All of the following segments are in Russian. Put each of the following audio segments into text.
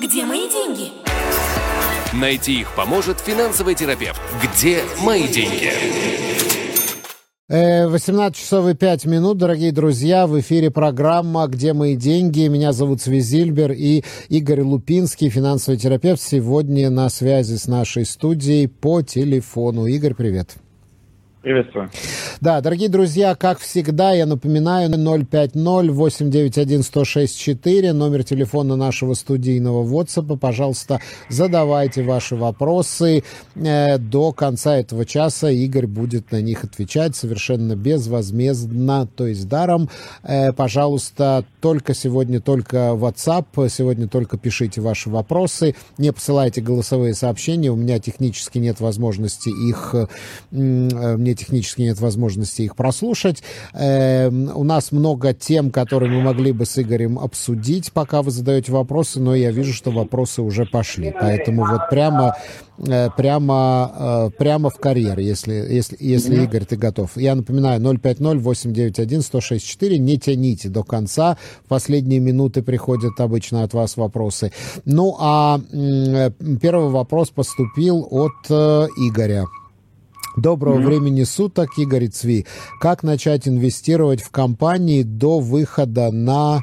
Где мои деньги? Найти их поможет финансовый терапевт. Где мои деньги? 18 э, часов и 5 минут, дорогие друзья, в эфире программа «Где мои деньги?». Меня зовут Свизильбер и Игорь Лупинский, финансовый терапевт, сегодня на связи с нашей студией по телефону. Игорь, привет. Приветствую. Да, дорогие друзья, как всегда, я напоминаю, 050-891-1064, номер телефона нашего студийного WhatsApp. Пожалуйста, задавайте ваши вопросы. Э, до конца этого часа Игорь будет на них отвечать совершенно безвозмездно, то есть даром. Э, пожалуйста, только сегодня, только WhatsApp, сегодня только пишите ваши вопросы, не посылайте голосовые сообщения, у меня технически нет возможности их, э, мне мне технически нет возможности их прослушать. Э, у нас много тем, которые мы могли бы с Игорем обсудить, пока вы задаете вопросы, но я вижу, что вопросы уже пошли. Поэтому вот прямо, э, прямо, э, прямо в карьер, если, если, если Игорь, ты готов. Я напоминаю, 050-891-1064, не тяните до конца. В последние минуты приходят обычно от вас вопросы. Ну, а э, первый вопрос поступил от Игоря. Доброго mm-hmm. времени суток, Игорь Цви. Как начать инвестировать в компании до выхода на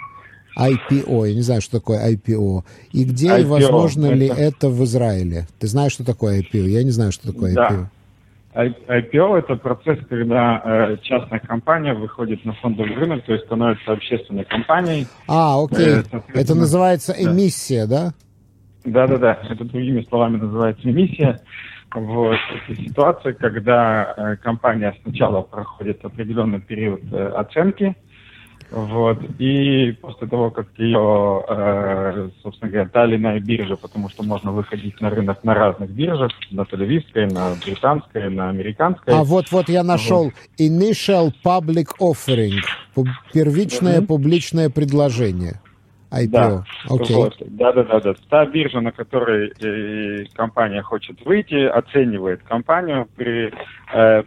IPO? Я не знаю, что такое IPO. И где IPO, и возможно это... ли это в Израиле? Ты знаешь, что такое IPO? Я не знаю, что такое да. IPO. IPO – это процесс, когда э, частная компания выходит на фондовый рынок, то есть становится общественной компанией. А, окей. Э, это называется эмиссия, да? Да-да-да. Это другими словами называется эмиссия. Вот. Это ситуация, когда э, компания сначала проходит определенный период э, оценки, вот, и после того, как ее, э, собственно говоря, дали на бирже, потому что можно выходить на рынок на разных биржах, на телевизской, на британской, на американской. А вот-вот я нашел вот. Initial Public Offering, первичное mm-hmm. публичное предложение. IPO. Да, okay. вот, да, да, да, да. Та биржа, на которой э, компания хочет выйти, оценивает компанию, при, э,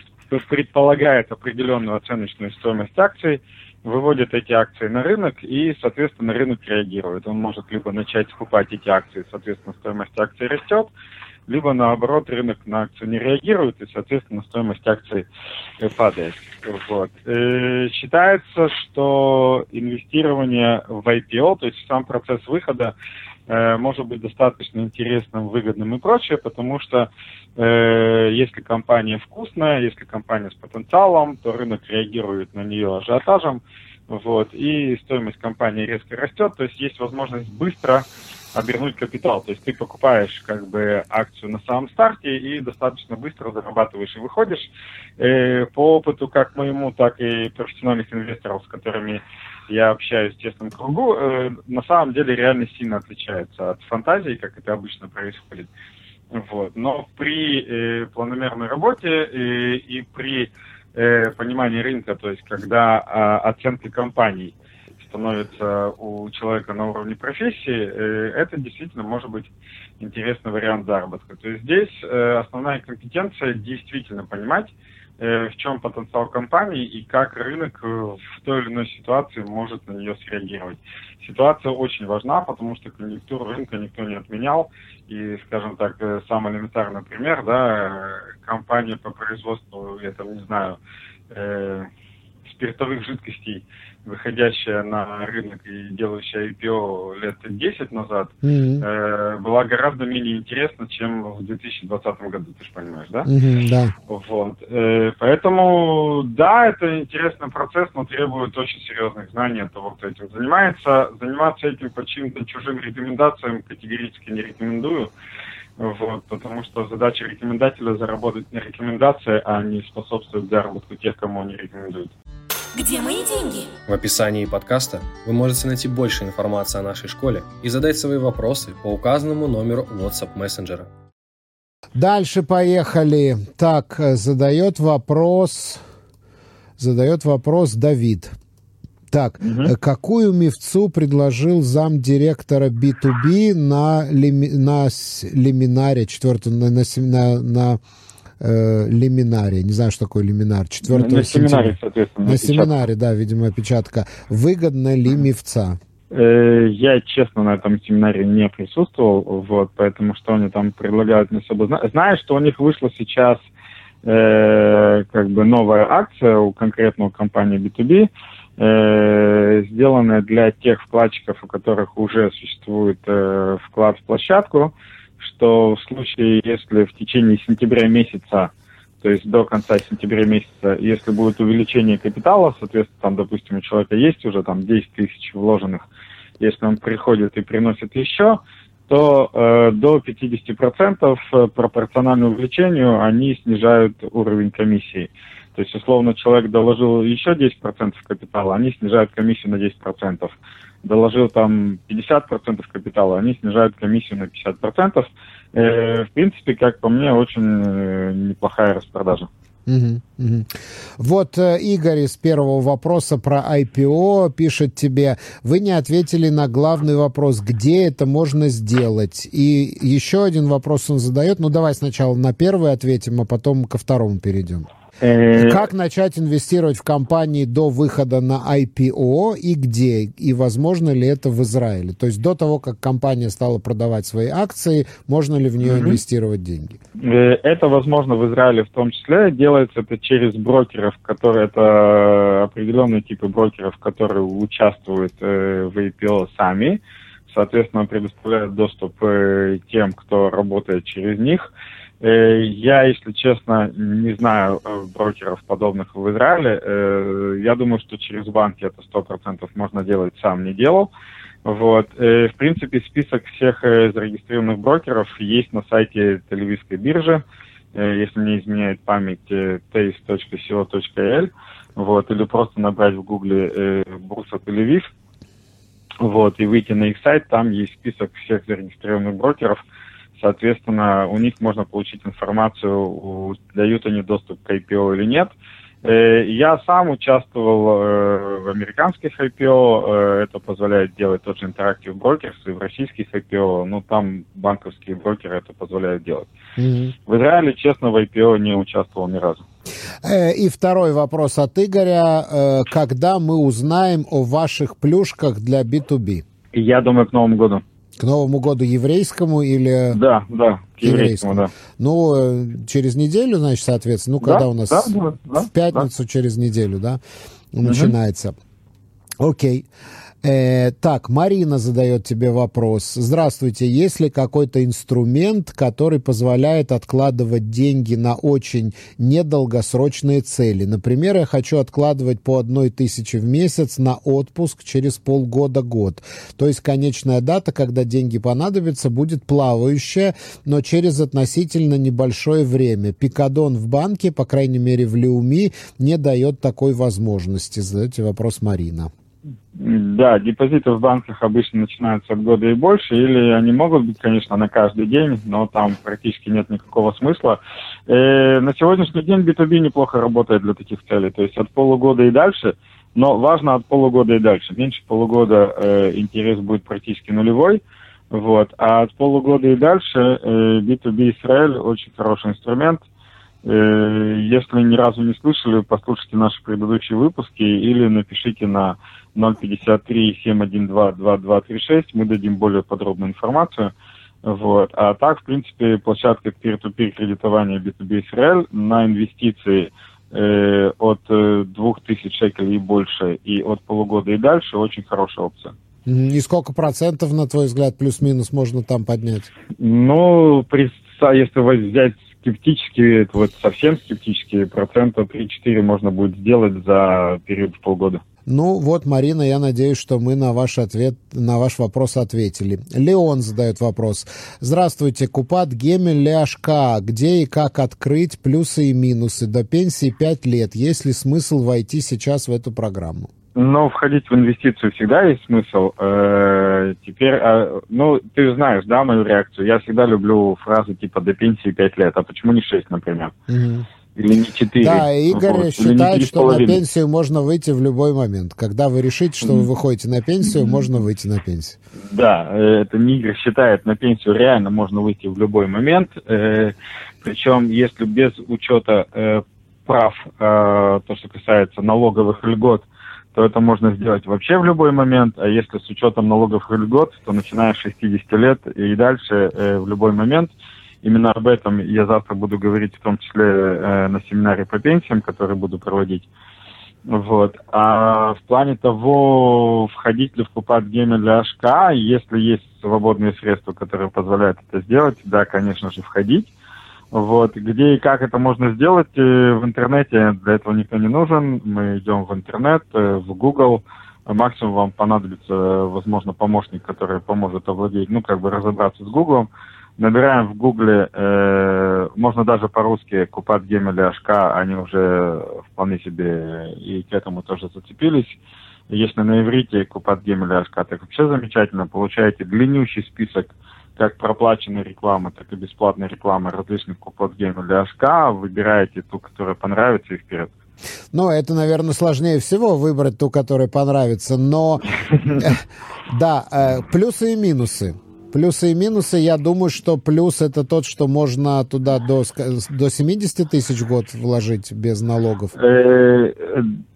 предполагает определенную оценочную стоимость акций, выводит эти акции на рынок и, соответственно, рынок реагирует. Он может либо начать скупать эти акции, соответственно, стоимость акций растет, либо наоборот рынок на акцию не реагирует, и, соответственно, стоимость акций э, падает. Вот. Э, считается, что инвестирование в IPO, то есть сам процесс выхода, э, может быть достаточно интересным, выгодным и прочее, потому что э, если компания вкусная, если компания с потенциалом, то рынок реагирует на нее ажиотажем, вот, и стоимость компании резко растет, то есть есть возможность быстро обернуть капитал. То есть ты покупаешь как бы акцию на самом старте и достаточно быстро зарабатываешь и выходишь. Э, по опыту как моему, так и профессиональных инвесторов, с которыми я общаюсь в тесном кругу, э, на самом деле реально сильно отличается от фантазии, как это обычно происходит. Вот. Но при э, планомерной работе э, и при э, понимании рынка, то есть когда э, оценка компаний – становится у человека на уровне профессии, э, это действительно может быть интересный вариант заработка. То есть здесь э, основная компетенция действительно понимать, э, в чем потенциал компании и как рынок в той или иной ситуации может на нее среагировать. Ситуация очень важна, потому что конъюнктуру рынка никто не отменял. И, скажем так, самый элементарный пример, да, компания по производству, я там не знаю, спиртовых жидкостей, выходящая на рынок и делающая IPO лет 10 назад, mm-hmm. э, была гораздо менее интересна, чем в 2020 году, ты же понимаешь, да? Mm-hmm, да. Вот. Э, поэтому, да, это интересный процесс, но требует очень серьезных знаний от того, кто этим занимается. Заниматься этим по чьим-то чужим рекомендациям категорически не рекомендую. Вот, потому что задача рекомендателя заработать на рекомендации, а не способствовать заработку тех, кому они рекомендуют. Где мои деньги? В описании подкаста вы можете найти больше информации о нашей школе и задать свои вопросы по указанному номеру WhatsApp мессенджера. Дальше поехали. Так, задает вопрос, задает вопрос Давид. Так, угу. какую мифцу предложил замдиректора B2B на, лими, на лиминаре, четвертом, на, на, на э, лиминаре. Не знаю, что такое лиминар. 4 на, на семинаре, соответственно. На семинаре, да, видимо, опечатка. Выгодна ли мифца? Э, я, честно, на этом семинаре не присутствовал, вот, поэтому что они там предлагают, не особо знаю. Знаю, что у них вышла сейчас э, как бы новая акция у конкретного компании B2B, э, сделанная для тех вкладчиков, у которых уже существует э, вклад в площадку, что в случае, если в течение сентября месяца то есть до конца сентября месяца, если будет увеличение капитала, соответственно, там, допустим, у человека есть уже там 10 тысяч вложенных, если он приходит и приносит еще, то э, до 50% э, пропорционально увеличению они снижают уровень комиссии. То есть, условно, человек доложил еще 10% капитала, они снижают комиссию на 10%. Доложил там 50% капитала, они снижают комиссию на 50%. Э, в принципе, как по мне, очень э, неплохая распродажа. Вот э, Игорь из первого вопроса про IPO пишет тебе, вы не ответили на главный вопрос, где это можно сделать. И еще один вопрос он задает, ну давай сначала на первый ответим, а потом ко второму перейдем. Э, как начать инвестировать в компании до выхода на IPO и где? И возможно ли это в Израиле? То есть до того, как компания стала продавать свои акции, можно ли в нее mm-hmm. инвестировать деньги? Э, это возможно в Израиле в том числе. Делается это через брокеров, которые это определенные типы брокеров, которые участвуют э, в IPO сами. Соответственно, предоставляют доступ тем, кто работает через них. Э, я, если честно, не знаю э, брокеров подобных в Израиле. Э, я думаю, что через банки это сто процентов можно делать, сам не делал. Вот. В принципе, список всех зарегистрированных брокеров есть на сайте Телевизской биржи, если не изменяет память, taste.co.l, вот, или просто набрать в гугле Бурса Телевиз, вот, и выйти на их сайт, там есть список всех зарегистрированных брокеров – Соответственно, у них можно получить информацию, дают они доступ к IPO или нет. Э, я сам участвовал э, в американских IPO, э, это позволяет делать тот же Interactive Brokers, и в российских IPO, ну там банковские брокеры это позволяют делать. Mm-hmm. В Израиле, честно, в IPO не участвовал ни разу. И второй вопрос от Игоря. Когда мы узнаем о ваших плюшках для B2B? Я думаю, к Новому году. К Новому году еврейскому или... Да, да, к еврейскому, да. Ну, э, через неделю, значит, соответственно, ну, когда да, у нас... Да, да, в пятницу через неделю, да, начинается. Угу. Окей. Э, так, Марина задает тебе вопрос. Здравствуйте, есть ли какой-то инструмент, который позволяет откладывать деньги на очень недолгосрочные цели? Например, я хочу откладывать по одной тысяче в месяц на отпуск через полгода-год. То есть конечная дата, когда деньги понадобятся, будет плавающая, но через относительно небольшое время. Пикадон в банке, по крайней мере в Леуми, не дает такой возможности. Задаете вопрос Марина. Да, депозиты в банках обычно начинаются от года и больше, или они могут быть, конечно, на каждый день, но там практически нет никакого смысла. Э, на сегодняшний день B2B неплохо работает для таких целей, то есть от полугода и дальше, но важно от полугода и дальше. Меньше полугода э, интерес будет практически нулевой, вот, а от полугода и дальше э, B2B Израиль очень хороший инструмент – если ни разу не слышали, послушайте наши предыдущие выпуски или напишите на 053-712-2236, мы дадим более подробную информацию. Вот. А так, в принципе, площадка peer-to-peer кредитования B2B Израиль на инвестиции э, от 2000 э, шекелей и больше, и от полугода и дальше очень хорошая опция. И сколько процентов, на твой взгляд, плюс-минус можно там поднять? Ну, при, если взять скептические, вот совсем скептические, процента 3-4 можно будет сделать за период в полгода. Ну вот, Марина, я надеюсь, что мы на ваш ответ, на ваш вопрос ответили. Леон задает вопрос. Здравствуйте, Купат Гемель Ляшка. Где и как открыть плюсы и минусы? До пенсии 5 лет. Есть ли смысл войти сейчас в эту программу? Но входить в инвестицию всегда есть смысл. Э, теперь, э, ну, ты знаешь, да, мою реакцию. Я всегда люблю фразы типа «до пенсии 5 лет», а почему не 6, например? Или не 4. Да, Игорь вот, считает, что на пенсию можно выйти в любой момент. Когда вы решите, что вы выходите на пенсию, можно выйти на пенсию. Да, э, это не Игорь считает, на пенсию реально можно выйти в любой момент. Э, причем, если без учета э, прав, э, то, что касается налоговых льгот, то это можно сделать вообще в любой момент, а если с учетом налогов и льгот, то начиная с 60 лет и дальше э, в любой момент. Именно об этом я завтра буду говорить, в том числе э, на семинаре по пенсиям, который буду проводить. Вот. А в плане того, входить ли в Купат Гейме для HK, если есть свободные средства, которые позволяют это сделать, да, конечно же, входить. Вот. Где и как это можно сделать э, в интернете, для этого никто не нужен. Мы идем в интернет, э, в Google. Максимум вам понадобится, возможно, помощник, который поможет овладеть, ну, как бы разобраться с Google. Набираем в Гугле, э, можно даже по-русски Купат Гемель и они уже вполне себе и к этому тоже зацепились. Если на иврите Купат Гемель и так вообще замечательно, получаете длиннющий список как проплаченной рекламы, так и бесплатной рекламы различных Купат Гемель и выбираете ту, которая понравится и вперед. Ну, это, наверное, сложнее всего выбрать ту, которая понравится, но да, э, плюсы и минусы. Плюсы и минусы, я думаю, что плюс это тот, что можно туда до, до 70 тысяч в год вложить без налогов. Э,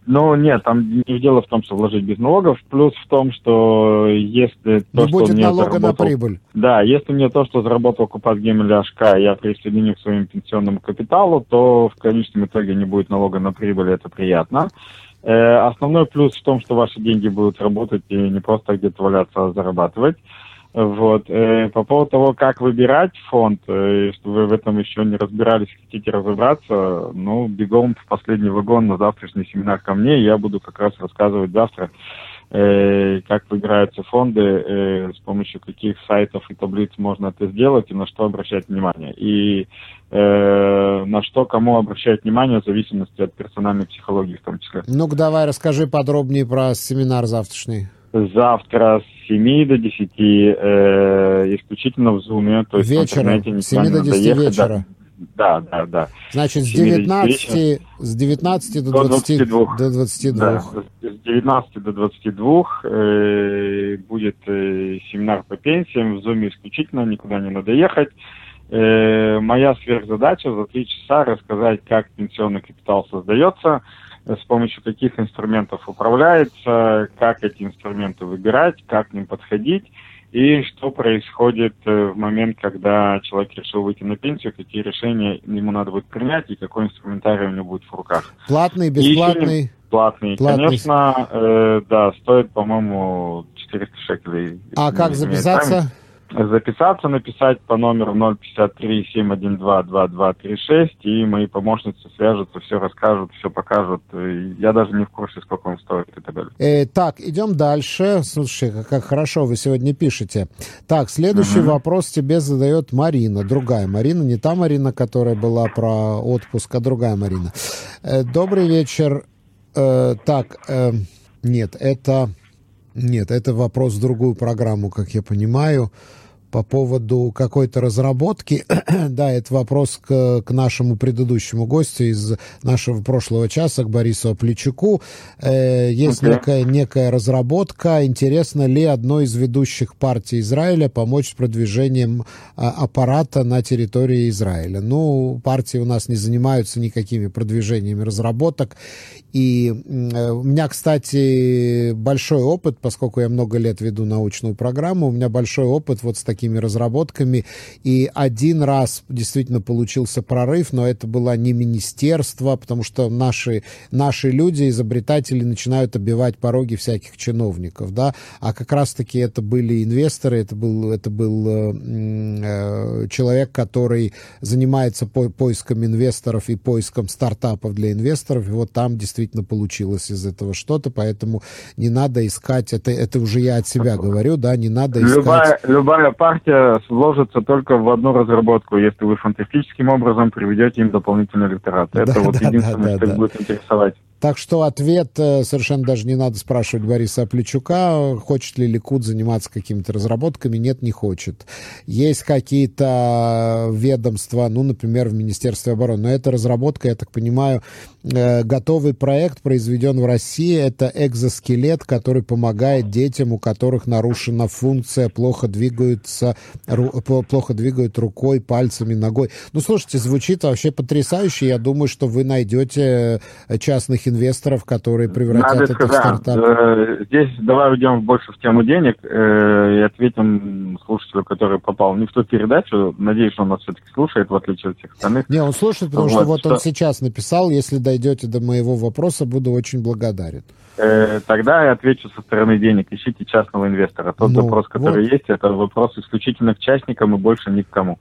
ну, нет, там не дело в том, что вложить без налогов. Плюс в том, что если то, не будет что налога заработал, на прибыль. Да, если мне то, что заработал Купат Гемеля АШК, я присоединю к своему пенсионному капиталу, то в конечном итоге не будет налога на прибыль, это приятно. Э, основной плюс в том, что ваши деньги будут работать и не просто где-то валяться, а зарабатывать. Вот. Э, по поводу того, как выбирать фонд, э, если вы в этом еще не разбирались, хотите разобраться, ну, бегом в последний вагон на завтрашний семинар ко мне, я буду как раз рассказывать завтра, э, как выбираются фонды, с помощью каких сайтов и таблиц можно это сделать и на что обращать внимание. И на что кому обращать внимание в зависимости от персональной психологии в том числе. Ну-ка давай расскажи подробнее про семинар завтрашний завтра с 7 до 10, э, исключительно в Zoom. То есть Вечером, с 7 до 10 доехать, вечера. Да, да, да. Значит, с 19, с 19 до, до 20, 22. До 22. Да, с 19 до 22 э, будет э, семинар по пенсиям. В Zoom исключительно, никуда не надо ехать. Э, моя сверхзадача за три часа рассказать, как пенсионный капитал создается, с помощью каких инструментов управляется, как эти инструменты выбирать, как к ним подходить и что происходит э, в момент, когда человек решил выйти на пенсию, какие решения ему надо будет принять и какой инструментарий у него будет в руках. Платный, бесплатный? Платный. платный. Конечно, э, да, стоит, по-моему, 400 шекелей. А как записаться? Записаться, написать по номеру 053-712-2236, и мои помощницы свяжутся, все расскажут, все покажут. Я даже не в курсе, сколько он стоит и так далее. Э, так, идем дальше. Слушай, как, как хорошо вы сегодня пишете. Так, следующий угу. вопрос тебе задает Марина, другая Марина, не та Марина, которая была про отпуск, а другая Марина. Э, добрый вечер. Э, так, э, нет, это... Нет, это вопрос в другую программу, как я понимаю по поводу какой-то разработки. да, это вопрос к, к нашему предыдущему гостю из нашего прошлого часа, к Борису Плечуку. Э, есть okay. некая, некая разработка. Интересно ли одной из ведущих партий Израиля помочь с продвижением а, аппарата на территории Израиля? Ну, партии у нас не занимаются никакими продвижениями разработок. И э, у меня, кстати, большой опыт, поскольку я много лет веду научную программу, у меня большой опыт вот с такими разработками. И один раз действительно получился прорыв, но это было не министерство, потому что наши, наши люди, изобретатели, начинают обивать пороги всяких чиновников, да, а как раз-таки это были инвесторы, это был, это был э, э человек, который занимается по поиском инвесторов и поиском стартапов для инвесторов, и вот там действительно действительно получилось из этого что-то, поэтому не надо искать, это, это уже я от себя говорю, да, не надо искать... Любая, любая партия сложится только в одну разработку, если вы фантастическим образом приведете им дополнительный электорат. Это да, вот да, единственное, да, что да. будет интересовать. Так что ответ э, совершенно даже не надо спрашивать Бориса Плечука, хочет ли Ликуд заниматься какими-то разработками. Нет, не хочет. Есть какие-то ведомства, ну, например, в Министерстве обороны. Но это разработка, я так понимаю, э, готовый проект произведен в России. Это экзоскелет, который помогает детям, у которых нарушена функция, плохо двигаются, плохо двигают рукой, пальцами, ногой. Ну, слушайте, звучит вообще потрясающе. Я думаю, что вы найдете частных инвесторов, которые превратят Надо это сказать, в стартап? э, здесь давай уйдем больше в тему денег э, и ответим слушателю, который попал не в ту передачу. Надеюсь, он нас все-таки слушает, в отличие от всех остальных. Не, он слушает, потому что Вот, вот он что- сейчас написал, если дойдете до моего вопроса, буду очень благодарен. Э, тогда я отвечу со стороны денег. Ищите частного инвестора. Тот Ну, вопрос, который вот. есть, это вопрос исключительно к частникам и больше ни к кому.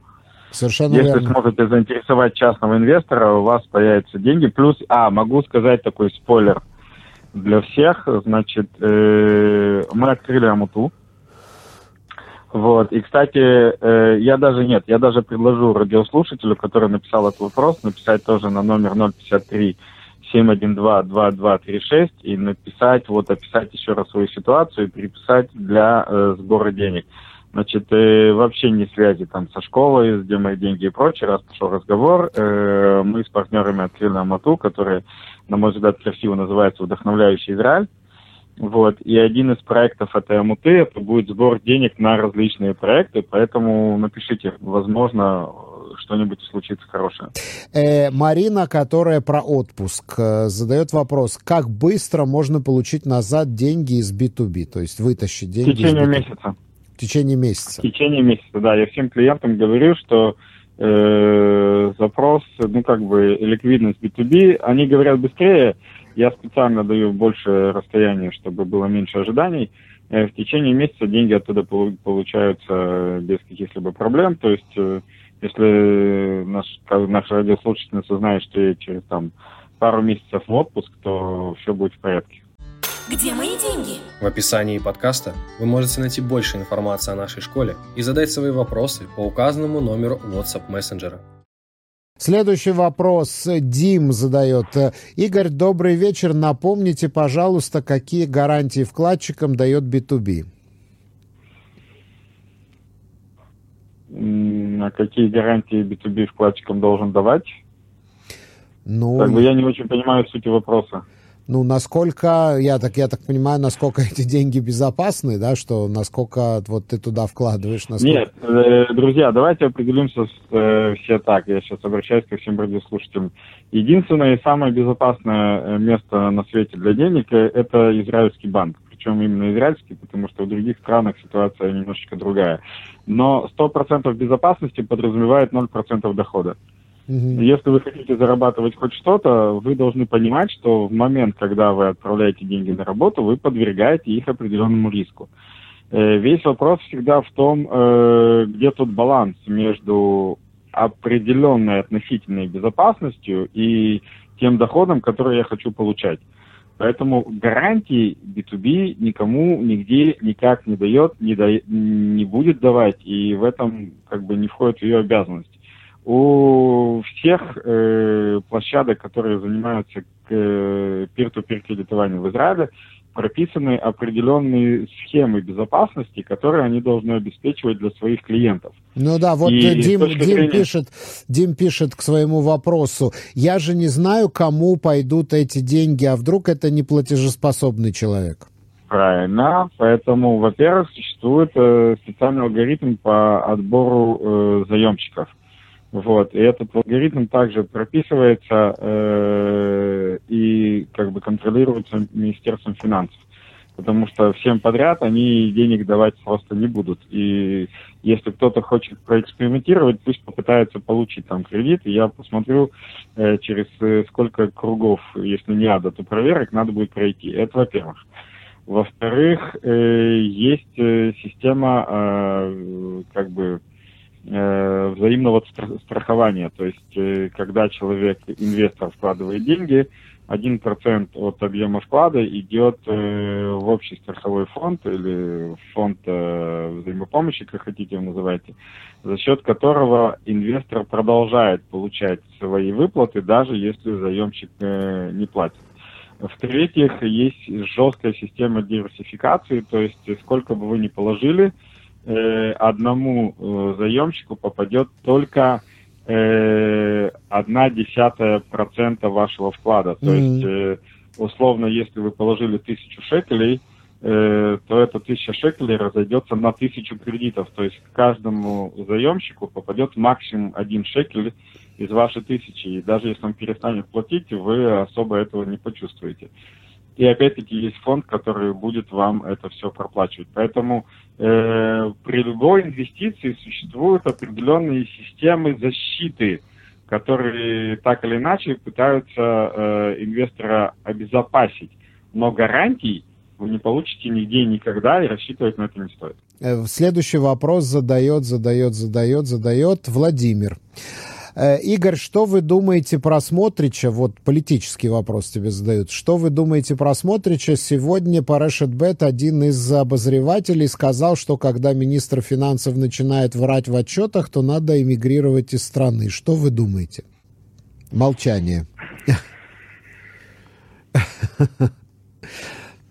Совершенно Если верно. сможете заинтересовать частного инвестора, у вас появятся деньги. Плюс, а, могу сказать такой спойлер для всех. Значит, э, мы открыли Амуту. Вот. И, кстати, э, я даже нет, я даже предложу радиослушателю, который написал этот вопрос, написать тоже на номер 053 712-2236 и написать, вот описать еще раз свою ситуацию и переписать для э, сбора денег. Значит, э, вообще не связи там со школой, где мои деньги и прочее, раз пошел разговор, э, мы с партнерами открыли Амату, которая, на мой взгляд, красиво называется «Вдохновляющий Израиль». Вот. И один из проектов этой Амуты это будет сбор денег на различные проекты, поэтому напишите, возможно, что-нибудь случится хорошее. Э, Марина, которая про отпуск, э, задает вопрос, как быстро можно получить назад деньги из B2B, то есть вытащить В деньги из течение B2B? месяца. Течение месяца. В течение месяца, да. Я всем клиентам говорю, что э, запрос, ну, как бы, ликвидность B2B, они говорят быстрее, я специально даю больше расстояния, чтобы было меньше ожиданий. Э, в течение месяца деньги оттуда полу- получаются без каких-либо проблем. То есть, э, если наш, как наш радиослушательница знает, что я через там пару месяцев в отпуск, то все будет в порядке. Где мои деньги? В описании подкаста вы можете найти больше информации о нашей школе и задать свои вопросы по указанному номеру WhatsApp мессенджера. Следующий вопрос Дим задает. Игорь, добрый вечер. Напомните, пожалуйста, какие гарантии вкладчикам дает B2B? М, А какие гарантии B2B вкладчикам должен давать? Ну, Как бы я не очень понимаю сути вопроса. Ну, насколько, я так, я так понимаю, насколько эти деньги безопасны, да, что насколько вот ты туда вкладываешь, насколько... Нет, э, друзья, давайте определимся с, э, все так. Я сейчас обращаюсь ко всем радиослушателям. Единственное и самое безопасное э, место на свете для денег э, это израильский банк. Причем именно израильский, потому что в других странах ситуация немножечко другая. Но 100% безопасности подразумевает 0% дохода. Мгм. Если вы хотите зарабатывать хоть что-то, вы должны понимать, что в момент, когда вы отправляете деньги на работу, вы подвергаете их определенному риску. Э, Весь вопрос всегда в том, э, где тут баланс между определенной относительной безопасностью и тем доходом, который я хочу получать. Поэтому гарантии B2B никому нигде никак не дает, не, да- не будет давать, и в этом как бы не входит в ее обязанность. У всех э, площадок, которые занимаются э, peer-to-peer кредитованием в Израиле, прописаны определенные схемы безопасности, которые они должны обеспечивать для своих клиентов. Ну да, вот И э, Дим, Дим зрения- пишет, Дим пишет к своему вопросу. Я же не знаю, кому пойдут эти деньги, а вдруг это не платежеспособный человек. Правильно. Поэтому, во-первых, существует э, специальный алгоритм по отбору э, заемщиков. Вот. И этот алгоритм также прописывается э, и как бы контролируется Министерством финансов. Потому что всем подряд они денег давать просто не будут. И если кто-то хочет проэкспериментировать, пусть попытается получить там кредит. И я посмотрю, э, через э, сколько кругов, если не ада, то проверок надо будет пройти. Это во-первых. Во-вторых, э, есть э, система э, как бы э, взаимного стра- страхования. То есть, э, когда человек, инвестор, вкладывает деньги, 1% от объема вклада идет э, в общий страховой фонд или фонд взаимопомощи, как хотите его называйте, за счет которого инвестор продолжает получать свои выплаты, даже если заемщик не платит. В-третьих, есть жесткая система диверсификации, то есть сколько бы вы ни положили, одному э, заемщику попадет только э, одна десятая процента вашего вклада. То Мгм. есть, э, условно, если вы положили тысячу шекелей, э, то эта тысяча шекелей разойдется на тысячу кредитов. То есть каждому заемщику попадет максимум один шекель из вашей тысячи. И даже если он перестанет платить, вы особо этого не почувствуете. И опять-таки есть фонд, который будет вам это все проплачивать. Поэтому э, при любой инвестиции существуют определенные системы защиты, которые так или иначе пытаются э, инвестора обезопасить. Но гарантий вы не получите нигде и никогда, и рассчитывать на это не стоит. Э, следующий вопрос задает, задает, задает, задает Владимир. Э, Игорь, что вы думаете про Смотрича? Вот политический вопрос тебе задают. Что вы думаете про Смотрича? Сегодня по Решетбет один из обозревателей сказал, что когда министр финансов начинает врать в отчетах, то надо эмигрировать из страны. Что вы думаете? Молчание.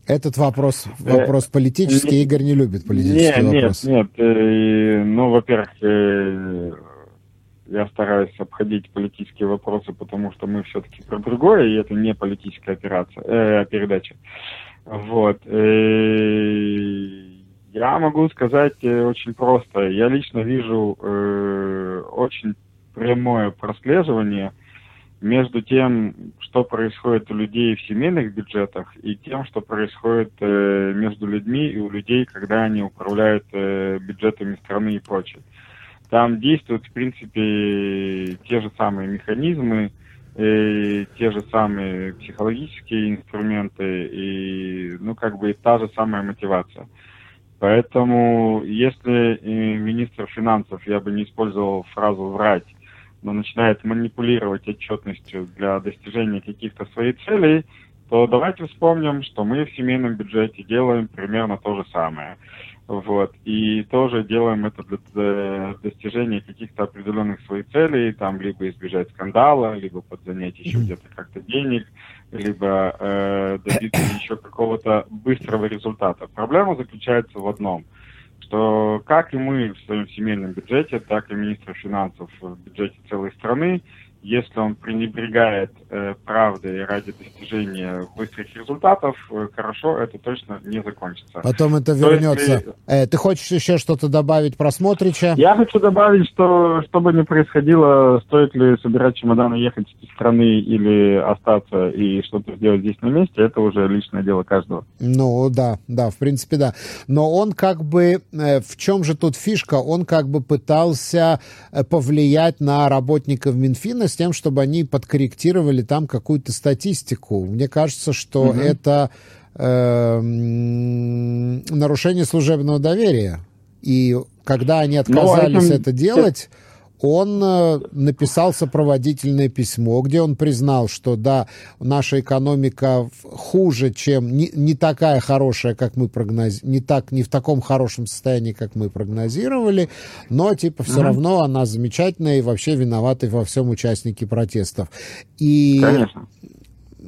Этот вопрос, вопрос политический. Игорь не любит политические нет, вопросы. Нет, нет. Ну, во-первых, я стараюсь обходить политические вопросы, потому что мы все-таки про другое, и это не политическая операция, э, передача. Вот. Э, я могу сказать э, очень просто. Я лично вижу э, очень прямое прослеживание между тем, что происходит у людей в семейных бюджетах, и тем, что происходит э, между людьми и у людей, когда они управляют э, бюджетами страны и прочее. Там действуют, в принципе, те же самые механизмы, и те же самые психологические инструменты и, ну, как бы та же самая мотивация. Поэтому, если министр финансов, я бы не использовал фразу «врать», но начинает манипулировать отчетностью для достижения каких-то своих целей, то давайте вспомним, что мы в семейном бюджете делаем примерно то же самое. Вот. И тоже делаем это для достижения каких-то определенных своих целей, там либо избежать скандала, либо подзанять еще где-то как-то денег, либо э, добиться еще какого-то быстрого результата. Проблема заключается в одном, что как и мы в своем семейном бюджете, так и министр финансов в бюджете целой страны если он пренебрегает э, правдой ради достижения быстрых результатов, э, хорошо, это точно не закончится. Потом это вернется. Если... Э, ты хочешь еще что-то добавить про Смотрича? Я хочу добавить, что что бы ни происходило, стоит ли собирать чемодан и ехать из страны или остаться и что-то сделать здесь на месте, это уже личное дело каждого. Ну да, да, в принципе да. Но он как бы, э, в чем же тут фишка? Он как бы пытался э, повлиять на работников Минфина с тем, чтобы они подкорректировали там какую-то статистику. Мне кажется, что угу. это э, нарушение служебного доверия. И когда они отказались этим... это делать, он э, написал сопроводительное письмо, где он признал, что да, наша экономика хуже, чем не, не такая хорошая, как мы прогнозировали, не так, не в таком хорошем состоянии, как мы прогнозировали, но типа все uh-huh. равно она замечательная и вообще виноваты во всем участники протестов. И Конечно.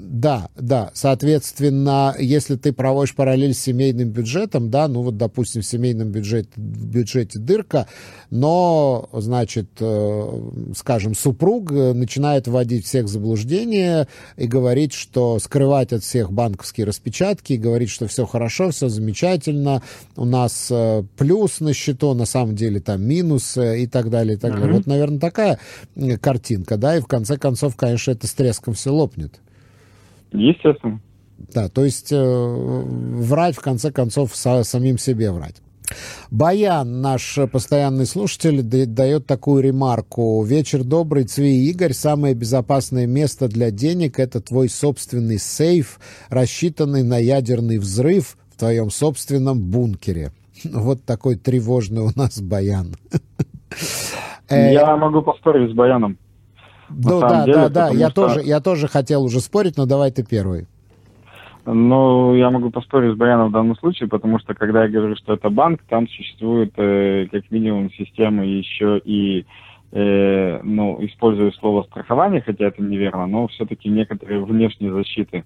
Да, да. Соответственно, если ты проводишь параллель с семейным бюджетом, да, ну вот, допустим, в семейном бюджете, в бюджете дырка, но, значит, э, скажем, супруг начинает вводить всех в заблуждение и говорить, что скрывать от всех банковские распечатки, и говорить, что все хорошо, все замечательно, у нас э, плюс на счету, на самом деле там минус э, и так далее, и так далее. Вот, наверное, такая картинка, да, и в конце концов, конечно, это с треском все лопнет. Естественно. Да, то есть э, врать, в конце концов, со, самим себе врать. Баян, наш постоянный слушатель, дает такую ремарку. Вечер добрый, Цви Игорь. Самое безопасное место для денег – это твой собственный сейф, рассчитанный на ядерный взрыв в твоем собственном бункере. Вот такой тревожный у нас Баян. Я могу поспорить с Баяном. Ну да, деле, да, да, я, что... тоже, я тоже хотел уже спорить, но давай ты первый. Ну, я могу поспорить с Баяном в данном случае, потому что когда я говорю, что это банк, там существует э, как минимум система еще и, э, ну, использую слово страхование, хотя это неверно, но все-таки некоторые внешние защиты.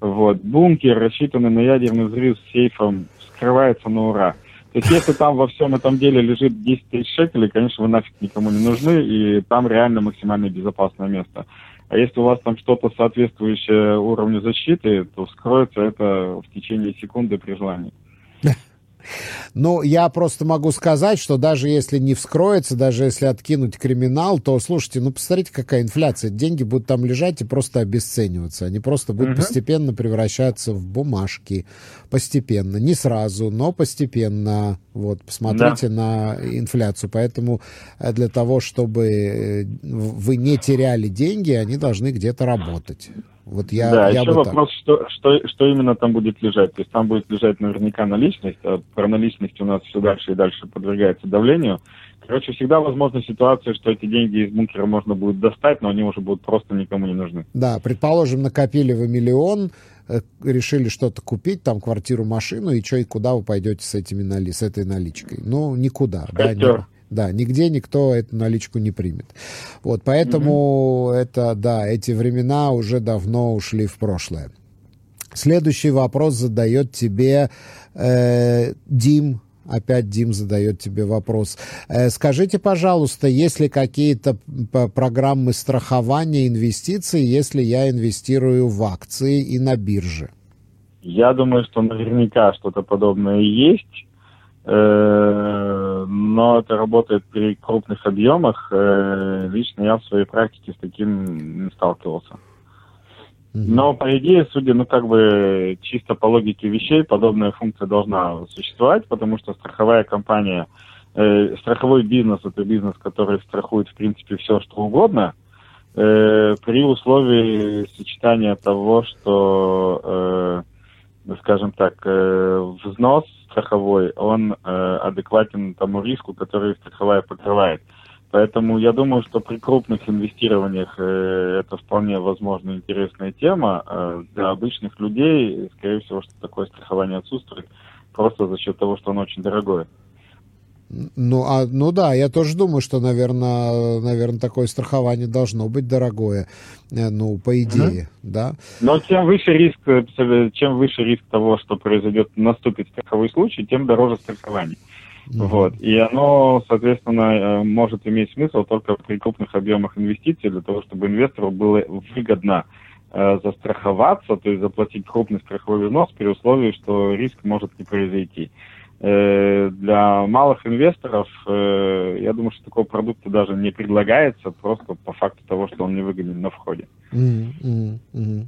Вот. Бункер, рассчитанный на ядерный взрыв с сейфом, скрывается на ура. То есть если там во всем этом деле лежит 10 тысяч шекелей, конечно, вы нафиг никому не нужны, и там реально максимально безопасное место. А если у вас там что-то соответствующее уровню защиты, то скроется это в течение секунды при желании. Ну, я просто могу сказать, что даже если не вскроется, даже если откинуть криминал, то, слушайте, ну, посмотрите, какая инфляция. Деньги будут там лежать и просто обесцениваться. Они просто будут угу. постепенно превращаться в бумажки. Постепенно. Не сразу, но постепенно. Вот, посмотрите да. на инфляцию. Поэтому э, для того, чтобы э, вы не теряли деньги, они должны где-то работать. Вот я, да, я еще вопрос, что, что, что именно там будет лежать. То есть там будет лежать наверняка наличность, а про наличность у нас все дальше и дальше подвергается давлению. Короче, всегда возможна ситуация, что эти деньги из бункера можно будет достать, но они уже будут просто никому не нужны. Да, предположим, накопили вы миллион, э, решили что-то купить, там квартиру, машину, и что, и куда вы пойдете с, этими нали... с этой наличкой? Ну, никуда. Костер. Да, нигде никто эту наличку не примет. Вот, поэтому mm-hmm. это, да, эти времена уже давно ушли в прошлое. Следующий вопрос задает тебе э, Дим. Опять Дим задает тебе вопрос. Э, скажите, пожалуйста, есть ли какие-то программы страхования инвестиций, если я инвестирую в акции и на бирже? Я думаю, что наверняка что-то подобное есть. Э, но это работает при крупных объемах. Э, лично я в своей практике с таким не сталкивался. Но, по идее, судя, ну, как бы, чисто по логике вещей, подобная функция должна существовать, потому что страховая компания, э, страховой бизнес – это бизнес, который страхует, в принципе, все, что угодно, э, при условии сочетания того, что, э, скажем так, э, взнос страховой, он э, адекватен тому риску, который страховая покрывает. Поэтому я думаю, что при крупных инвестированиях э, это вполне возможно интересная тема. Э, для обычных людей, скорее всего, что такое страхование отсутствует, просто за счет того, что оно очень дорогое. Ну, а, ну да, я тоже думаю, что, наверное, наверное, такое страхование должно быть дорогое, э, ну, по идее, mm-hmm. да. Но чем выше риск, э, чем выше риск того, что произойдет, наступит страховой случай, тем дороже страхование. Mm-hmm. Вот. И оно, соответственно, э, может иметь смысл только при крупных объемах инвестиций для того, чтобы инвестору было выгодно э, застраховаться, то есть заплатить крупный страховой взнос при условии, что риск может не произойти. Для малых инвесторов, э, я думаю, что такого продукта даже не предлагается, просто по факту того, что он не выгоден на входе. Mm-hmm.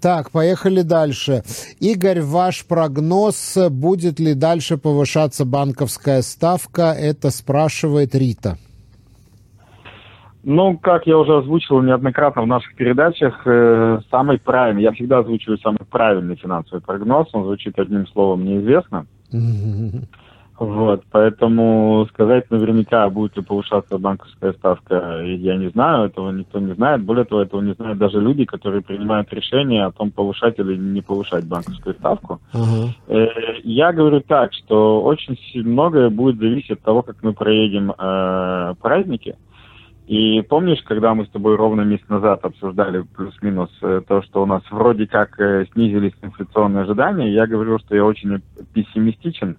Так, поехали дальше. Игорь, ваш прогноз, будет ли дальше повышаться банковская ставка? Это спрашивает Рита. Ну, как я уже озвучивал неоднократно в наших передачах, э, самый правильный, я всегда озвучиваю самый правильный финансовый прогноз, он звучит одним словом неизвестно. Вот, поэтому сказать наверняка, будет ли повышаться банковская ставка, я не знаю, этого никто не знает. Более того, этого не знают даже люди, которые принимают решение о том, повышать или не повышать банковскую ставку. Uh-huh. Я говорю так, что очень многое будет зависеть от того, как мы проедем э, праздники. И помнишь, когда мы с тобой ровно месяц назад обсуждали плюс-минус э, то, что у нас вроде как э, снизились инфляционные ожидания, я говорил, что я очень пессимистичен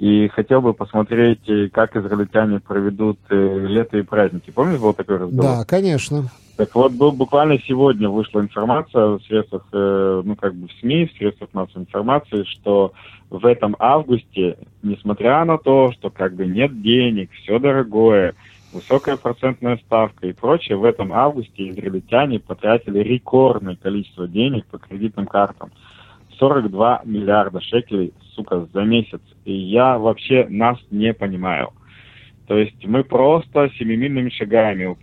и хотел бы посмотреть, э, как израильтяне проведут лето и праздники. Помнишь, был такой разговор? Да, конечно. Так вот, был, буквально сегодня вышла информация в средствах, ну, как бы в СМИ, в средствах массовой информации, что в этом августе, несмотря на то, что как бы нет денег, все дорогое, высокая процентная ставка и прочее, в этом августе израильтяне потратили рекордное количество денег по кредитным картам. 42 миллиарда шекелей, сука, за месяц. И я вообще нас не понимаю. То есть мы просто семимильными шагами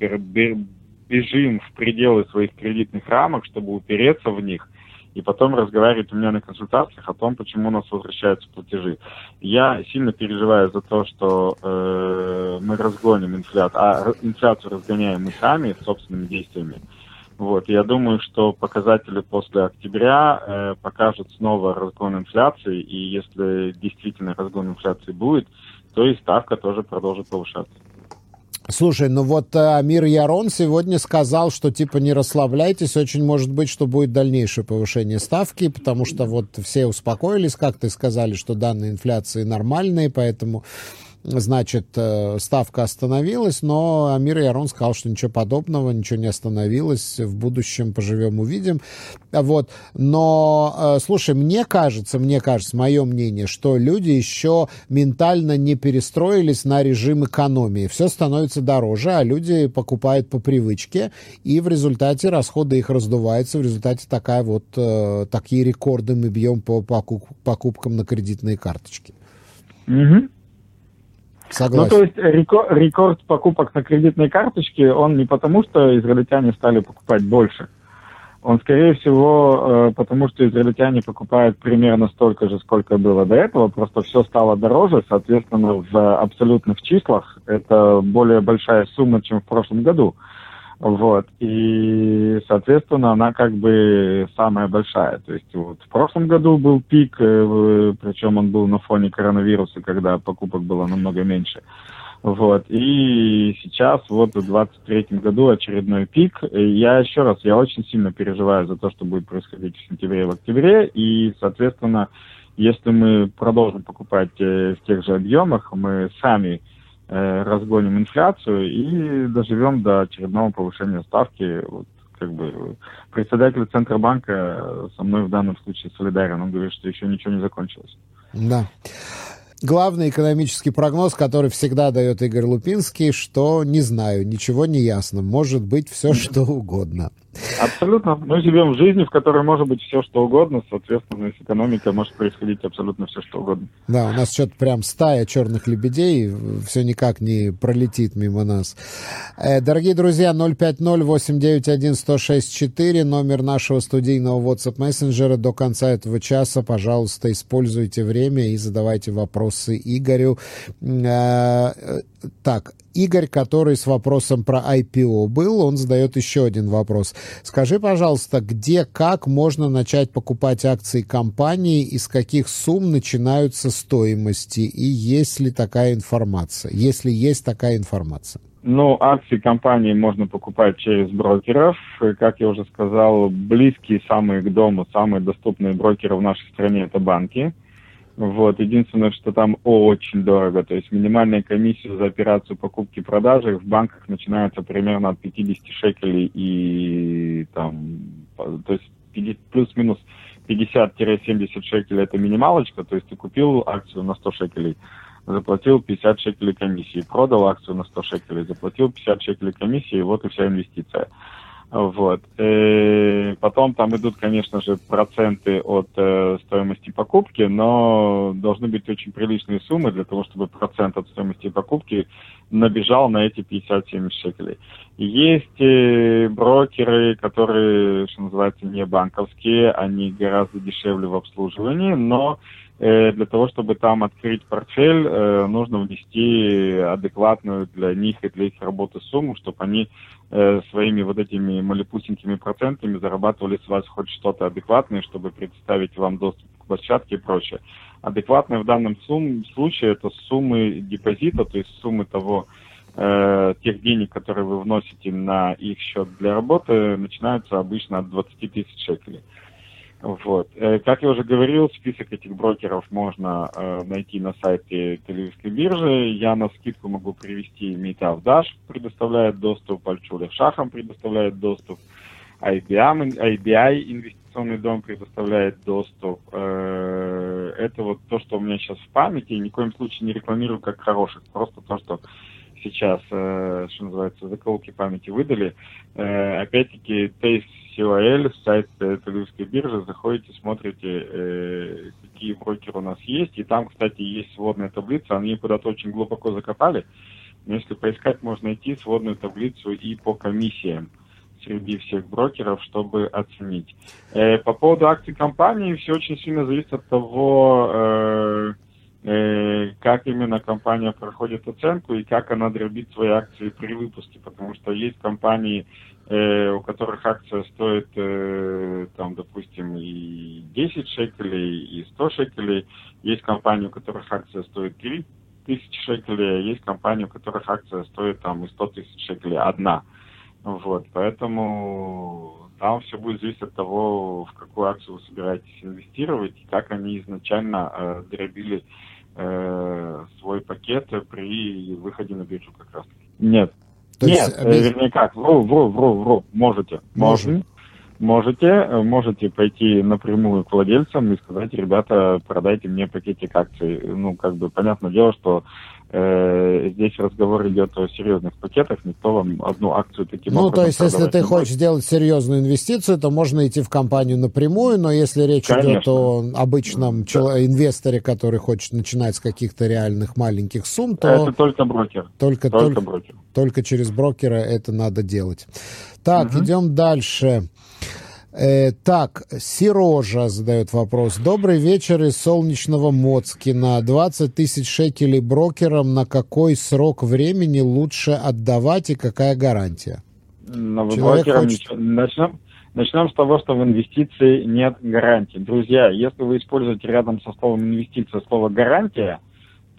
бежим в пределы своих кредитных рамок, чтобы упереться в них – и потом разговаривать у меня на консультациях о том, почему у нас возвращаются платежи. Я сильно переживаю за то, что э, мы разгоним инфляцию, а инфляцию разгоняем мы сами собственными действиями. Вот, я думаю, что показатели после октября э, покажут снова разгон инфляции, и если действительно разгон инфляции будет, то и ставка тоже продолжит повышаться. Слушай, ну вот э, Амир Ярон сегодня сказал, что типа не расслабляйтесь, очень может быть, что будет дальнейшее повышение ставки, потому что вот все успокоились, как ты сказали, что данные инфляции нормальные, поэтому значит, э, ставка остановилась, но Амир Ярон сказал, что ничего подобного, ничего не остановилось, в будущем поживем, увидим. Вот. Но, э, слушай, мне кажется, мне кажется, мое мнение, что люди еще ментально не перестроились на режим экономии. Все становится дороже, а люди покупают по привычке, и в результате расходы их раздуваются, в результате такая вот, э, такие рекорды мы бьем по покупкам на кредитные карточки. Угу. Согласен. Ну, то есть рекорд, рекорд покупок на кредитной карточке, он не потому, что израильтяне стали покупать больше. Он, скорее всего, э, потому что израильтяне покупают примерно столько же, сколько было до этого, просто все стало дороже, соответственно, в абсолютных числах это более большая сумма, чем в прошлом году. Вот. И, соответственно, она как бы самая большая. То есть вот в прошлом году был пик, э, причем он был на фоне коронавируса, когда покупок было намного меньше. Вот. И сейчас, вот в 23 году очередной пик. Я еще раз, я очень сильно переживаю за то, что будет происходить в сентябре и в октябре. И, соответственно, если мы продолжим покупать э, в тех же объемах, мы сами разгоним инфляцию и доживем до очередного повышения ставки. Вот, как бы председатель Центробанка со мной в данном случае солидарен. Он говорит, что еще ничего не закончилось. Да. Главный экономический прогноз, который всегда дает Игорь Лупинский, что не знаю, ничего не ясно. Может быть все что угодно. Абсолютно. Мы живем в жизни, в которой может быть все, что угодно. Соответственно, с экономикой может происходить абсолютно все, что угодно. Да, у нас что-то прям стая черных лебедей все никак не пролетит мимо нас. Э, дорогие друзья, 050-891-1064, номер нашего студийного WhatsApp мессенджера. До конца этого часа, пожалуйста, используйте время и задавайте вопросы Игорю. Э, э, так, Игорь, который с вопросом про IPO был, он задает еще один вопрос. Скажи, пожалуйста, где, как можно начать покупать акции компании, из каких сумм начинаются стоимости, и есть ли такая информация, если есть такая информация? Ну, акции компании можно покупать через брокеров. Как я уже сказал, близкие самые к дому, самые доступные брокеры в нашей стране – это банки. Вот. Единственное, что там очень дорого. То есть минимальная комиссия за операцию покупки-продажи в банках начинается примерно от 50 шекелей и там, то есть плюс-минус 50-70 шекелей это минималочка, то есть ты купил акцию на 100 шекелей, заплатил 50 шекелей комиссии, продал акцию на 100 шекелей, заплатил 50 шекелей комиссии, и вот и вся инвестиция. Вот. И э, потом там идут, конечно же, проценты от э, стоимости покупки, но должны быть очень приличные суммы для того, чтобы процент от стоимости покупки набежал на эти 50-70 шекелей. Есть э, брокеры, которые, что называется, не банковские, они гораздо дешевле в обслуживании, но э, для того, чтобы там открыть портфель, э, нужно внести адекватную для них и для их работы сумму, чтобы они Э, своими вот этими малепусенькими процентами зарабатывали с вас хоть что-то адекватное, чтобы предоставить вам доступ к площадке и прочее. Адекватное в данном сум- случае это суммы депозита, то есть суммы того, э, тех денег, которые вы вносите на их счет для работы, начинаются обычно от 20 тысяч шекелей. Вот. Э, как я уже говорил, список этих брокеров можно э, найти на сайте Тель-Авивской биржи. Я на скидку могу привести Митав Даш, предоставляет доступ, Альчулев Шахам предоставляет доступ, IBM, IBI инвестиционный дом предоставляет доступ. Э, это вот то, что у меня сейчас в памяти. Ни в коем случае не рекламирую как хороших, просто то, что сейчас, э, что называется, заколки памяти выдали. Э, опять-таки, Тейс COL, сайт Тель-Авивской биржи, заходите, смотрите, э, какие брокеры у нас есть. И там, кстати, есть сводная таблица, они куда-то очень глубоко закопали. Но если поискать, можно найти сводную таблицу и по комиссиям среди всех брокеров, чтобы оценить. Э, по поводу акций компании, все очень сильно зависит от того, э, Э, как именно компания проходит оценку и как она дробит свои акции при выпуске, потому что есть компании, э, у которых акция стоит, э, там, допустим, и 10 шекелей, и 100 шекелей, есть компании, у которых акция стоит 3 тысячи шекелей, а есть компании, у которых акция стоит там и 100 тысяч шекелей одна. Вот, поэтому там все будет зависеть от того, в какую акцию вы собираетесь инвестировать и как они изначально э, дробили э, свой пакет при выходе на биржу как раз. Нет. То Нет, есть, э, вернее как, вру, вру, вру, вру, можете. Можем. Можете, э, можете пойти напрямую к владельцам и сказать, ребята, продайте мне пакетик акций. Ну, как бы, понятное дело, что здесь разговор идет о серьезных пакетах, никто вам одну акцию таким Ну, образом то есть, если ты будет. хочешь сделать серьезную инвестицию, то можно идти в компанию напрямую, но если речь идет Конечно. о обычном чело- инвесторе, который хочет начинать с каких-то реальных маленьких сумм, то Это только брокер. только, Только только, брокер. только через брокера это надо делать. Так, Мгм. идем дальше. Э, так, Сережа задает вопрос. Добрый вечер из солнечного Моцкина. 20 тысяч шекелей брокерам на какой срок времени лучше отдавать и какая гарантия? Но Человек брокерам хочет- Начнем, начнем с того, что в инвестиции нет гарантии. Друзья, если вы используете рядом со словом инвестиция слово гарантия,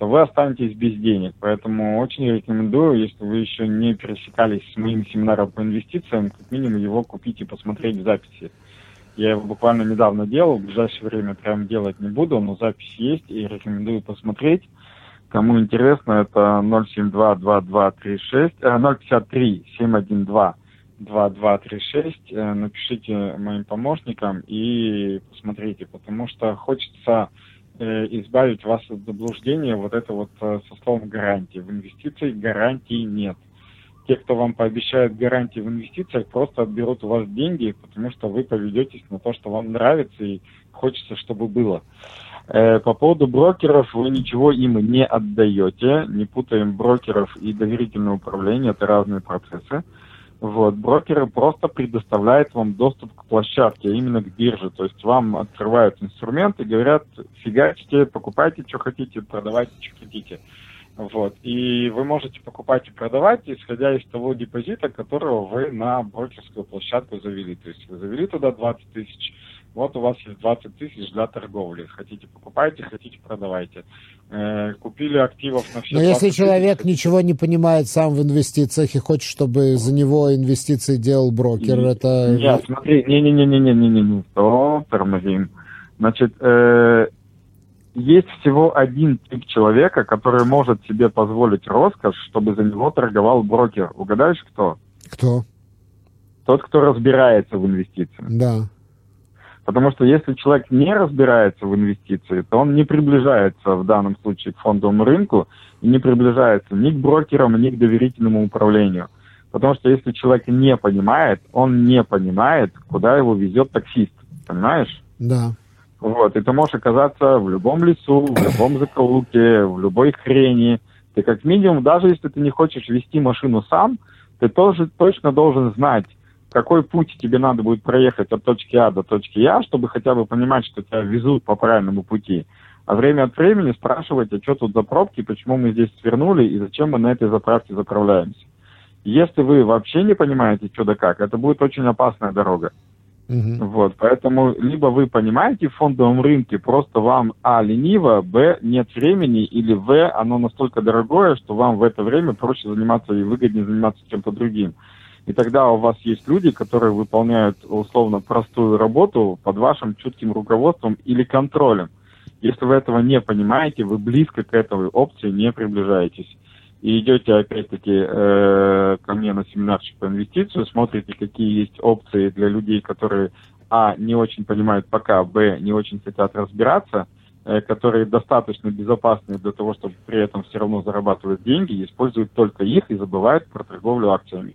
вы останетесь без денег. Поэтому очень рекомендую, если вы еще не пересекались с моим семинаром по инвестициям, как минимум его купить и посмотреть в записи. Я его буквально недавно делал, в ближайшее время прям делать не буду, но запись есть и рекомендую посмотреть. Кому интересно, это 072-2236, э, 053-712-2236. Э, Напишите моим помощникам и посмотрите, потому что хочется э, избавить вас от заблуждения вот это вот э, со словом гарантии. В инвестиции гарантий нет. Те, кто вам пообещают гарантии в инвестициях, просто отберут у вас деньги, потому что вы поведетесь на то, что вам нравится и хочется, чтобы было. Э, По поводу брокеров, вы ничего им не отдаете. Не путаем брокеров и доверительное управление, это разные процессы. Вот, брокеры просто предоставляют вам доступ к площадке, а именно к бирже. То есть вам открывают инструмент и говорят, фигачьте, покупайте, что хотите, продавайте, что хотите. Вот. И вы можете покупать и продавать, исходя из того депозита, которого вы на брокерскую площадку завели. То есть вы завели туда 20 тысяч, вот у вас есть 20 тысяч для торговли. Хотите покупайте, хотите продавайте. Э, купили активов на все Но если 20 человек тысяч, ничего не понимает сам в инвестициях и хочет, чтобы за него инвестиции делал брокер, И- это... Нет, смотри, не-не-не-не-не-не-не, стоп, тормозим. Значит, э, есть всего один тип человека, который может себе позволить роскошь, чтобы за него торговал брокер. Угадаешь, кто? Кто? Тот, кто разбирается в инвестициях. Да. Потому что если человек не разбирается в инвестиции, то он не приближается в данном случае к фондовому рынку и не приближается ни к брокерам, ни к доверительному управлению. Потому что если человек не понимает, он не понимает, куда его везет таксист. Понимаешь? Да. Вот, и ты можешь оказаться в любом лесу, в любом закоулке, в любой хрени. Ты как минимум, даже если ты не хочешь вести машину сам, ты тоже точно должен знать, какой путь тебе надо будет проехать от точки А до точки Я, чтобы хотя бы понимать, что тебя везут по правильному пути. А время от времени спрашивать, а что тут за пробки, почему мы здесь свернули и зачем мы на этой заправке заправляемся. Если вы вообще не понимаете, что да как, это будет очень опасная дорога. Мгм. Вот, поэтому либо вы понимаете в фондовом рынке, просто вам, а, лениво, б, нет времени, или в, оно настолько дорогое, что вам в это время проще заниматься и выгоднее заниматься чем-то другим. И тогда у вас есть люди, которые выполняют условно простую работу под вашим чутким руководством или контролем. Если вы этого не понимаете, вы близко к этой опции не приближаетесь. И идете опять-таки э, ко мне на семинарчик по инвестицию, смотрите, какие есть опции для людей, которые, а, не очень понимают пока, б, не очень хотят разбираться, э, которые достаточно безопасны для того, чтобы при этом все равно зарабатывать деньги, используют только их и забывают про торговлю акциями.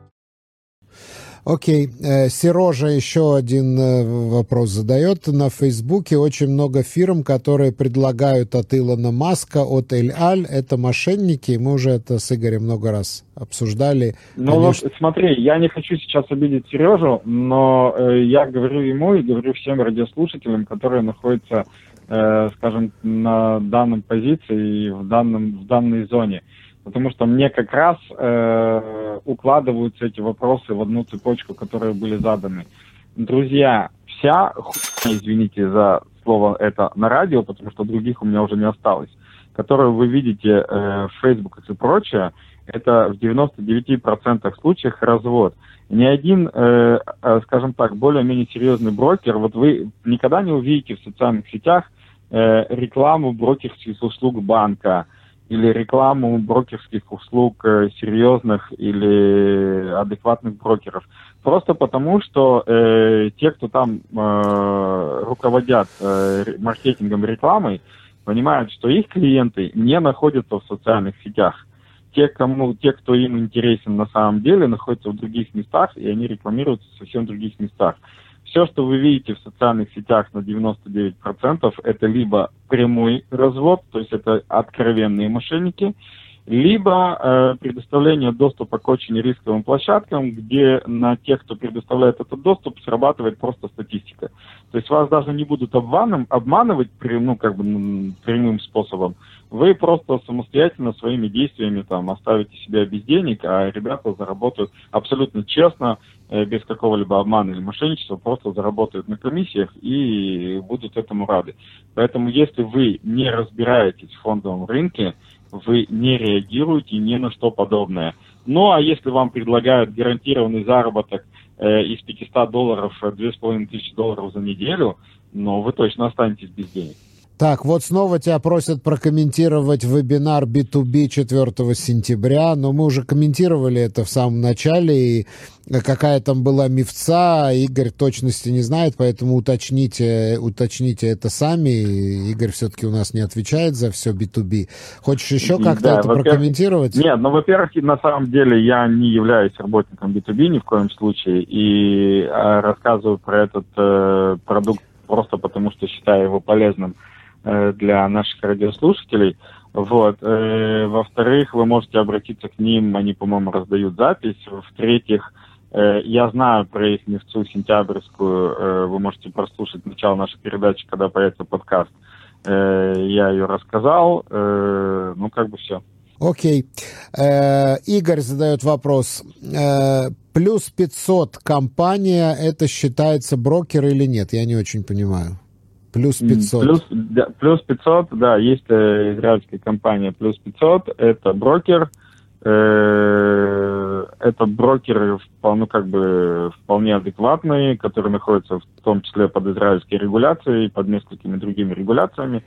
Окей. Э, Сережа еще один э, вопрос задает. На Фейсбуке очень много фирм, которые предлагают от Илона Маска, от Эль Аль. Это мошенники. Мы уже это с Игорем много раз обсуждали. Ну Конечно. вот смотри, я не хочу сейчас обидеть Сережу, но э, я говорю ему и говорю всем радиослушателям, которые находятся, э, скажем, на данном позиции и в, данном, в данной зоне. Потому что мне как раз э, укладываются эти вопросы в одну цепочку, которые были заданы. Друзья, вся хуйня, извините за слово это на радио, потому что других у меня уже не осталось, которую вы видите э, в Facebook и прочее, это в 99% случаев развод. Ни один, э, э, скажем так, более-менее серьезный брокер, вот вы никогда не увидите в социальных сетях э, рекламу брокерских услуг банка или рекламу брокерских услуг э, серьезных или адекватных брокеров. Просто потому, что э, те, кто там э, руководят э, маркетингом рекламой, понимают, что их клиенты не находятся в социальных сетях те, кому, те, кто им интересен на самом деле, находятся в других местах, и они рекламируются в совсем других местах. Все, что вы видите в социальных сетях на 99%, это либо прямой развод, то есть это откровенные мошенники, либо э, предоставление доступа к очень рисковым площадкам, где на тех, кто предоставляет этот доступ, срабатывает просто статистика. То есть вас даже не будут обманом, обманывать ну, как бы, прямым способом. Вы просто самостоятельно своими действиями там, оставите себя без денег, а ребята заработают абсолютно честно, э, без какого-либо обмана или мошенничества, просто заработают на комиссиях и будут этому рады. Поэтому если вы не разбираетесь в фондовом рынке, вы не реагируете ни на что подобное. Ну, а если вам предлагают гарантированный заработок э, из 500 долларов, 2500 долларов за неделю, ну, вы точно останетесь без денег. Так, вот снова тебя просят прокомментировать вебинар B2B 4 сентября, но мы уже комментировали это в самом начале, и какая там была мифца, Игорь точности не знает, поэтому уточните, уточните это сами. Игорь все-таки у нас не отвечает за все B2B. Хочешь еще как-то да, это прокомментировать? Нет, ну, во-первых, на самом деле я не являюсь работником B2B ни в коем случае, и э, рассказываю про этот э, продукт просто потому, что считаю его полезным Э, для наших радиослушателей. Вот. Э, во-вторых, вы можете обратиться к ним, они, по-моему, раздают запись. В-третьих, э, я знаю про их нефтцу сентябрьскую, вы можете прослушать начало нашей передачи, когда появится подкаст. Я ее рассказал, ну как бы все. Окей. Э, Игорь задает вопрос. Э, плюс 500 компания, это считается брокер или нет? Я не очень понимаю. Плюс 500. Плюс, да, плюс 500, да, есть э, израильская компания Плюс 500, это брокер, э, это брокеры вполне, как бы, вполне адекватные, которые находятся в том числе под израильской регуляцией, под несколькими другими регуляциями.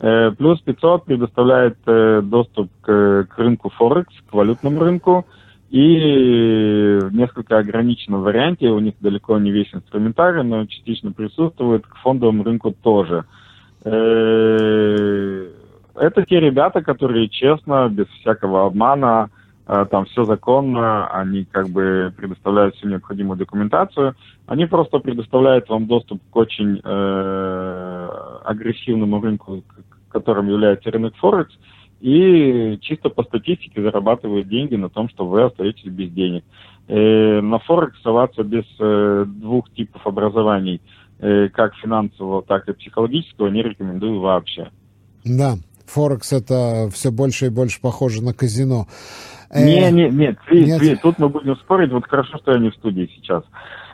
Э, плюс 500 предоставляет э, доступ к, к рынку Форекс, к валютному рынку, и в несколько ограниченном варианте, у них далеко не весь инструментарий, но частично присутствует, к фондовому рынку тоже. Э, это те ребята, которые честно, без всякого обмана, э, там все законно, они как бы предоставляют всю необходимую документацию, они просто предоставляют вам доступ к очень э, агрессивному рынку, которым является рынок Форекс, и чисто по статистике зарабатывают деньги на том, что вы остаетесь без денег. Э, на Форекс соваться без э, двух типов образований, э, как финансового, так и психологического, не рекомендую вообще. Да, Форекс это все больше и больше похоже на казино. Не, не, нет, Цви, нет. Цви, тут мы будем спорить, вот хорошо, что я не в студии сейчас.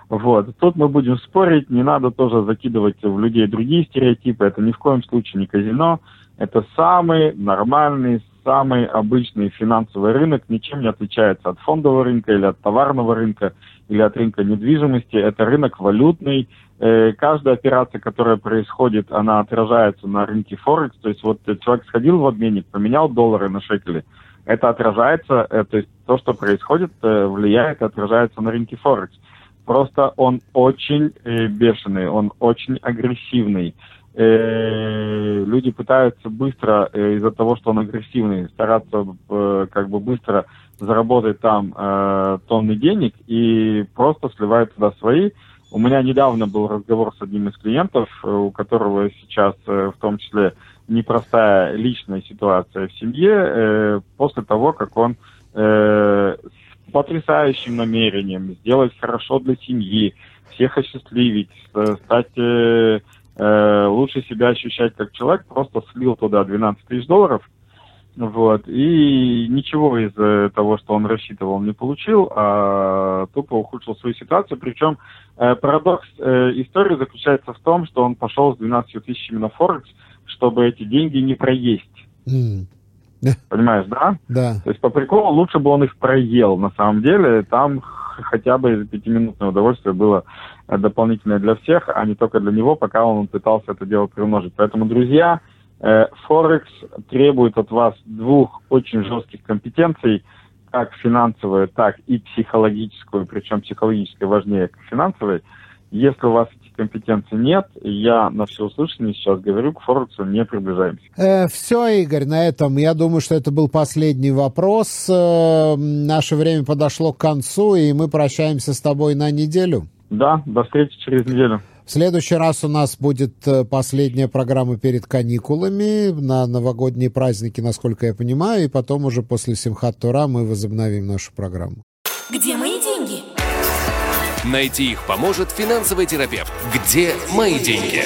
Вот, тут мы будем спорить, не надо тоже закидывать в людей другие стереотипы, это ни в коем случае не казино, это самый нормальный, самый обычный финансовый рынок, ничем не отличается от фондового рынка или от товарного рынка или от рынка недвижимости. Это рынок валютный. Э, каждая операция, которая происходит, она отражается на рынке Форекс. То есть вот человек сходил в обменник, поменял доллары на шекели. Это отражается, э, то есть то, что происходит, э, влияет и отражается на рынке Форекс. Просто он очень бешеный, он очень агрессивный э, люди пытаются быстро, э, из-за того, что он агрессивный, стараться э, как бы быстро заработать там э, тонны денег и просто сливают туда свои. У меня недавно был разговор с одним из клиентов, э, у которого сейчас э, в том числе непростая личная ситуация в семье, э, после того, как он э, с потрясающим намерением сделать хорошо для семьи, всех осчастливить, э, стать э, э, лучше себя ощущать как человек, просто слил туда 12 тысяч долларов, вот, и ничего из того, что он рассчитывал, не получил, а тупо ухудшил свою ситуацию. Причем э, парадокс э, истории заключается в том, что он пошел с 12 тысячами на Форекс, чтобы эти деньги не проесть. Mm. Понимаешь, да? Да. То есть по приколу лучше бы он их проел. На самом деле там хотя бы из пятиминутное удовольствие было э, дополнительное для всех, а не только для него, пока он пытался это дело приумножить. Поэтому, друзья, э, Форекс требует от вас двух очень жестких компетенций, как финансовую, так и психологическую, причем психологическая важнее финансовой. Если у вас этих компетенций нет, я на все услышание сейчас говорю, к Форексу не приближаемся. Э, все, Игорь, на этом я думаю, что это был последний вопрос. Э, наше время подошло к концу, и мы прощаемся с тобой на неделю. Да, до встречи через неделю. В следующий раз у нас будет э, последняя программа перед каникулами на новогодние праздники, насколько я понимаю, и потом уже после Симхат Тура мы возобновим нашу программу. Где мои деньги? Найти их поможет финансовый терапевт. Где мои деньги?